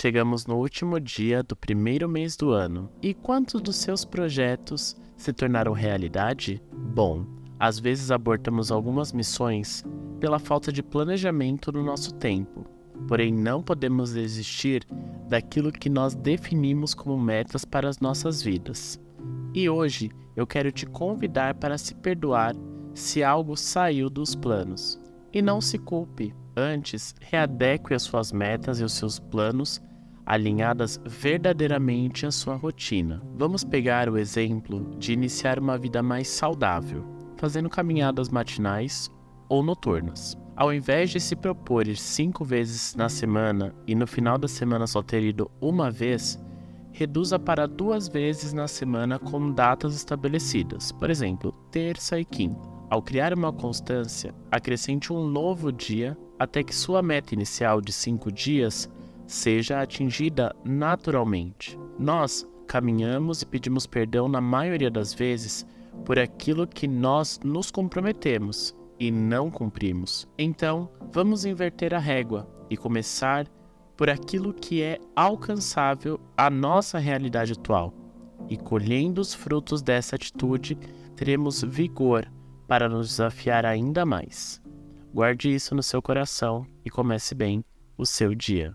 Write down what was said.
chegamos no último dia do primeiro mês do ano. E quantos dos seus projetos se tornaram realidade? Bom, às vezes abortamos algumas missões pela falta de planejamento no nosso tempo. Porém, não podemos desistir daquilo que nós definimos como metas para as nossas vidas. E hoje eu quero te convidar para se perdoar se algo saiu dos planos. E não se culpe, antes readeque as suas metas e os seus planos alinhadas verdadeiramente à sua rotina. Vamos pegar o exemplo de iniciar uma vida mais saudável, fazendo caminhadas matinais ou noturnas. Ao invés de se propor ir cinco vezes na semana e no final da semana só ter ido uma vez, reduza para duas vezes na semana com datas estabelecidas, por exemplo, terça e quinta. Ao criar uma constância, acrescente um novo dia até que sua meta inicial de cinco dias seja atingida naturalmente. Nós caminhamos e pedimos perdão na maioria das vezes por aquilo que nós nos comprometemos e não cumprimos. Então, vamos inverter a régua e começar por aquilo que é alcançável à nossa realidade atual. E colhendo os frutos dessa atitude, teremos vigor para nos desafiar ainda mais. Guarde isso no seu coração e comece bem o seu dia.